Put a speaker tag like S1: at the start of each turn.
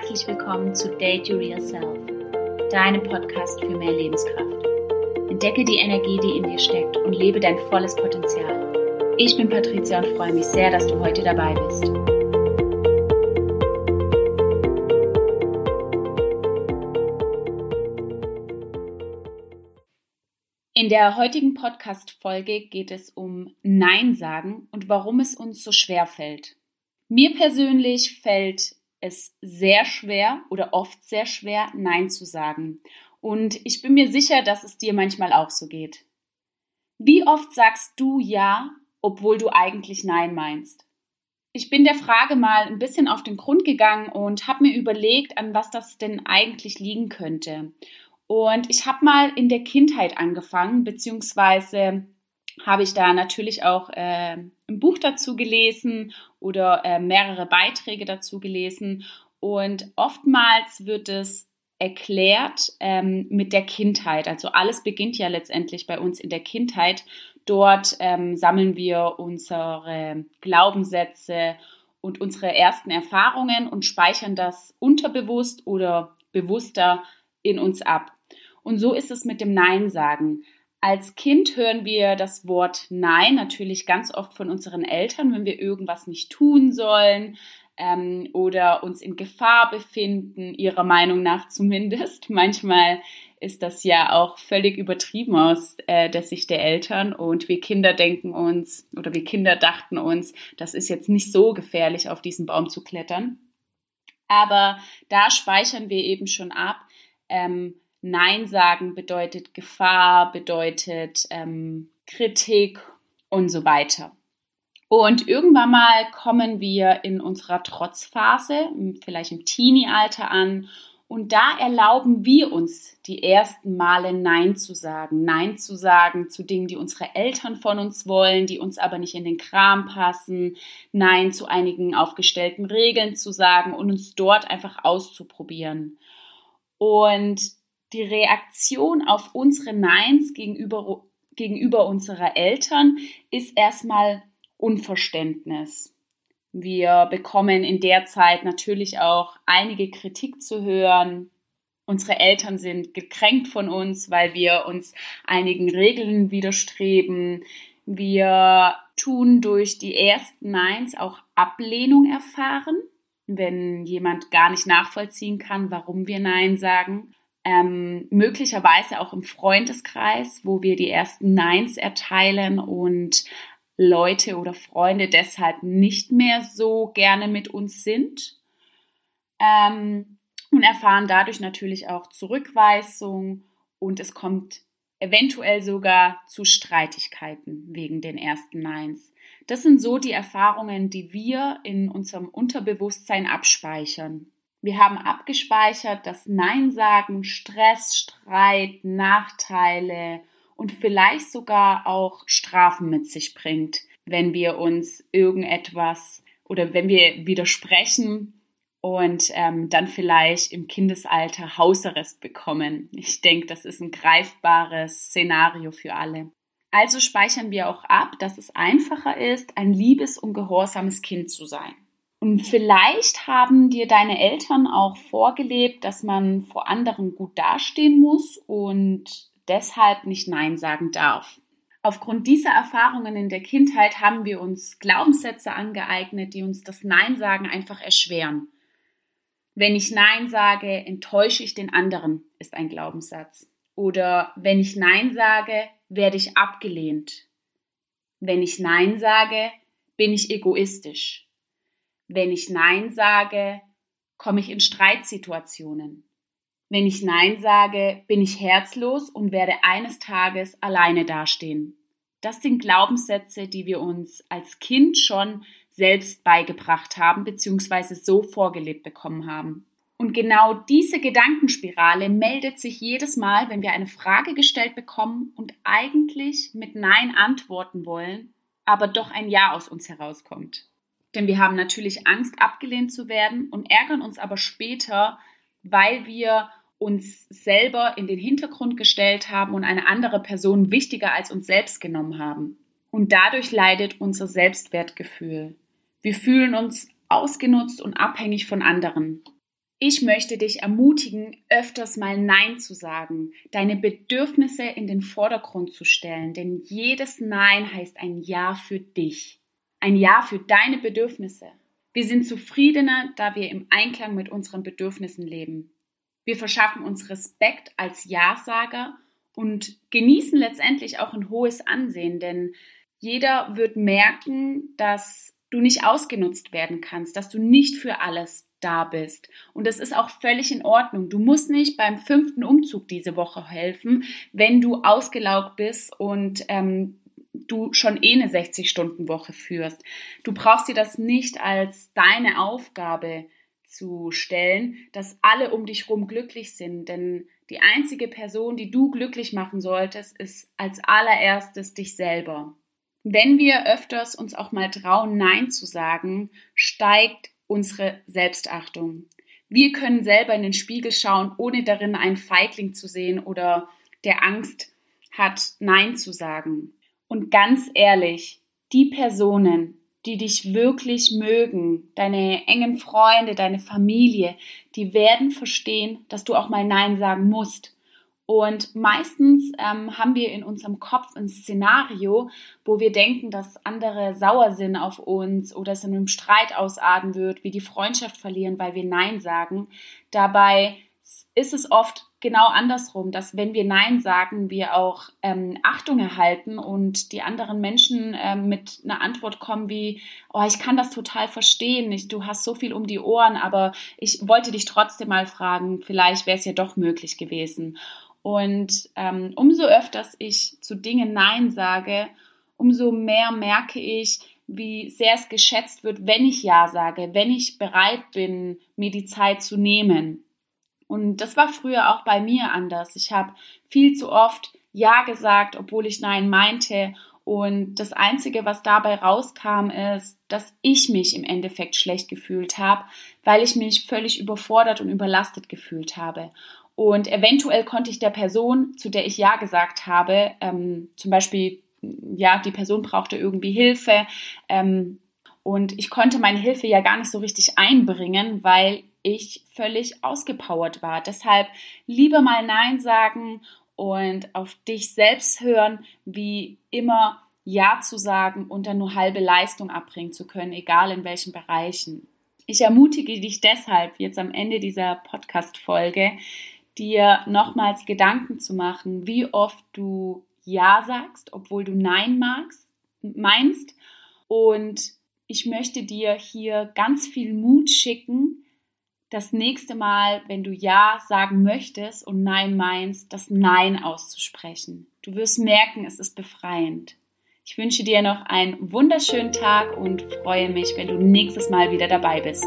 S1: herzlich willkommen zu Date Your Real Self, deinem Podcast für mehr Lebenskraft. Entdecke die Energie, die in dir steckt und lebe dein volles Potenzial. Ich bin Patricia und freue mich sehr, dass du heute dabei bist. In der heutigen Podcast-Folge geht es um Nein sagen und warum es uns so schwer fällt. Mir persönlich fällt es sehr schwer oder oft sehr schwer, Nein zu sagen. Und ich bin mir sicher, dass es dir manchmal auch so geht. Wie oft sagst du Ja, obwohl du eigentlich Nein meinst? Ich bin der Frage mal ein bisschen auf den Grund gegangen und habe mir überlegt, an was das denn eigentlich liegen könnte. Und ich habe mal in der Kindheit angefangen, beziehungsweise habe ich da natürlich auch äh, ein Buch dazu gelesen oder äh, mehrere Beiträge dazu gelesen. Und oftmals wird es erklärt ähm, mit der Kindheit. Also alles beginnt ja letztendlich bei uns in der Kindheit. Dort ähm, sammeln wir unsere Glaubenssätze und unsere ersten Erfahrungen und speichern das unterbewusst oder bewusster in uns ab. Und so ist es mit dem Nein sagen. Als Kind hören wir das Wort Nein natürlich ganz oft von unseren Eltern, wenn wir irgendwas nicht tun sollen ähm, oder uns in Gefahr befinden, ihrer Meinung nach zumindest. Manchmal ist das ja auch völlig übertrieben aus äh, der Sicht der Eltern und wir Kinder denken uns oder wir Kinder dachten uns, das ist jetzt nicht so gefährlich, auf diesen Baum zu klettern. Aber da speichern wir eben schon ab, ähm, Nein sagen bedeutet Gefahr, bedeutet ähm, Kritik und so weiter. Und irgendwann mal kommen wir in unserer Trotzphase, vielleicht im Teenie-Alter an, und da erlauben wir uns die ersten Male Nein zu sagen. Nein zu sagen zu Dingen, die unsere Eltern von uns wollen, die uns aber nicht in den Kram passen. Nein zu einigen aufgestellten Regeln zu sagen und uns dort einfach auszuprobieren. Und die Reaktion auf unsere Neins gegenüber, gegenüber unserer Eltern ist erstmal Unverständnis. Wir bekommen in der Zeit natürlich auch einige Kritik zu hören. Unsere Eltern sind gekränkt von uns, weil wir uns einigen Regeln widerstreben. Wir tun durch die ersten Neins auch Ablehnung erfahren, wenn jemand gar nicht nachvollziehen kann, warum wir Nein sagen ähm, möglicherweise auch im Freundeskreis, wo wir die ersten Neins erteilen und Leute oder Freunde deshalb nicht mehr so gerne mit uns sind. Ähm, und erfahren dadurch natürlich auch Zurückweisung und es kommt eventuell sogar zu Streitigkeiten wegen den ersten Neins. Das sind so die Erfahrungen, die wir in unserem Unterbewusstsein abspeichern. Wir haben abgespeichert, dass Nein sagen Stress, Streit, Nachteile und vielleicht sogar auch Strafen mit sich bringt, wenn wir uns irgendetwas oder wenn wir widersprechen und ähm, dann vielleicht im Kindesalter Hausarrest bekommen. Ich denke, das ist ein greifbares Szenario für alle. Also speichern wir auch ab, dass es einfacher ist, ein liebes und gehorsames Kind zu sein. Und vielleicht haben dir deine Eltern auch vorgelebt, dass man vor anderen gut dastehen muss und deshalb nicht Nein sagen darf. Aufgrund dieser Erfahrungen in der Kindheit haben wir uns Glaubenssätze angeeignet, die uns das Nein sagen einfach erschweren. Wenn ich Nein sage, enttäusche ich den anderen, ist ein Glaubenssatz. Oder wenn ich Nein sage, werde ich abgelehnt. Wenn ich Nein sage, bin ich egoistisch. Wenn ich Nein sage, komme ich in Streitsituationen. Wenn ich Nein sage, bin ich herzlos und werde eines Tages alleine dastehen. Das sind Glaubenssätze, die wir uns als Kind schon selbst beigebracht haben bzw. so vorgelebt bekommen haben. Und genau diese Gedankenspirale meldet sich jedes Mal, wenn wir eine Frage gestellt bekommen und eigentlich mit Nein antworten wollen, aber doch ein Ja aus uns herauskommt. Denn wir haben natürlich Angst, abgelehnt zu werden und ärgern uns aber später, weil wir uns selber in den Hintergrund gestellt haben und eine andere Person wichtiger als uns selbst genommen haben. Und dadurch leidet unser Selbstwertgefühl. Wir fühlen uns ausgenutzt und abhängig von anderen. Ich möchte dich ermutigen, öfters mal Nein zu sagen, deine Bedürfnisse in den Vordergrund zu stellen, denn jedes Nein heißt ein Ja für dich, ein Ja für deine Bedürfnisse. Wir sind zufriedener, da wir im Einklang mit unseren Bedürfnissen leben. Wir verschaffen uns Respekt als Ja-Sager und genießen letztendlich auch ein hohes Ansehen, denn jeder wird merken, dass du nicht ausgenutzt werden kannst, dass du nicht für alles da bist. Und das ist auch völlig in Ordnung. Du musst nicht beim fünften Umzug diese Woche helfen, wenn du ausgelaugt bist und ähm, du schon eh eine 60-Stunden-Woche führst. Du brauchst dir das nicht als deine Aufgabe zu stellen, dass alle um dich herum glücklich sind. Denn die einzige Person, die du glücklich machen solltest, ist als allererstes dich selber. Wenn wir öfters uns auch mal trauen, Nein zu sagen, steigt unsere Selbstachtung. Wir können selber in den Spiegel schauen, ohne darin einen Feigling zu sehen oder der Angst hat, Nein zu sagen. Und ganz ehrlich, die Personen, die dich wirklich mögen, deine engen Freunde, deine Familie, die werden verstehen, dass du auch mal Nein sagen musst. Und meistens ähm, haben wir in unserem Kopf ein Szenario, wo wir denken, dass andere sauer sind auf uns oder es in einem Streit ausarten wird, wie die Freundschaft verlieren, weil wir Nein sagen. Dabei ist es oft genau andersrum, dass wenn wir Nein sagen, wir auch ähm, Achtung erhalten und die anderen Menschen ähm, mit einer Antwort kommen wie, oh, ich kann das total verstehen, ich, du hast so viel um die Ohren, aber ich wollte dich trotzdem mal fragen, vielleicht wäre es ja doch möglich gewesen. Und ähm, umso öfters ich zu Dingen Nein sage, umso mehr merke ich, wie sehr es geschätzt wird, wenn ich Ja sage, wenn ich bereit bin, mir die Zeit zu nehmen. Und das war früher auch bei mir anders. Ich habe viel zu oft Ja gesagt, obwohl ich Nein meinte. Und das Einzige, was dabei rauskam, ist, dass ich mich im Endeffekt schlecht gefühlt habe, weil ich mich völlig überfordert und überlastet gefühlt habe. Und eventuell konnte ich der Person, zu der ich Ja gesagt habe, ähm, zum Beispiel, ja, die Person brauchte irgendwie Hilfe. Ähm, und ich konnte meine Hilfe ja gar nicht so richtig einbringen, weil ich völlig ausgepowert war. Deshalb lieber mal Nein sagen und auf dich selbst hören, wie immer Ja zu sagen und dann nur halbe Leistung abbringen zu können, egal in welchen Bereichen. Ich ermutige dich deshalb jetzt am Ende dieser Podcast-Folge, dir nochmals Gedanken zu machen, wie oft du Ja sagst, obwohl du Nein magst, meinst. Und ich möchte dir hier ganz viel Mut schicken, das nächste Mal, wenn du Ja sagen möchtest und Nein meinst, das Nein auszusprechen. Du wirst merken, es ist befreiend. Ich wünsche dir noch einen wunderschönen Tag und freue mich, wenn du nächstes Mal wieder dabei bist.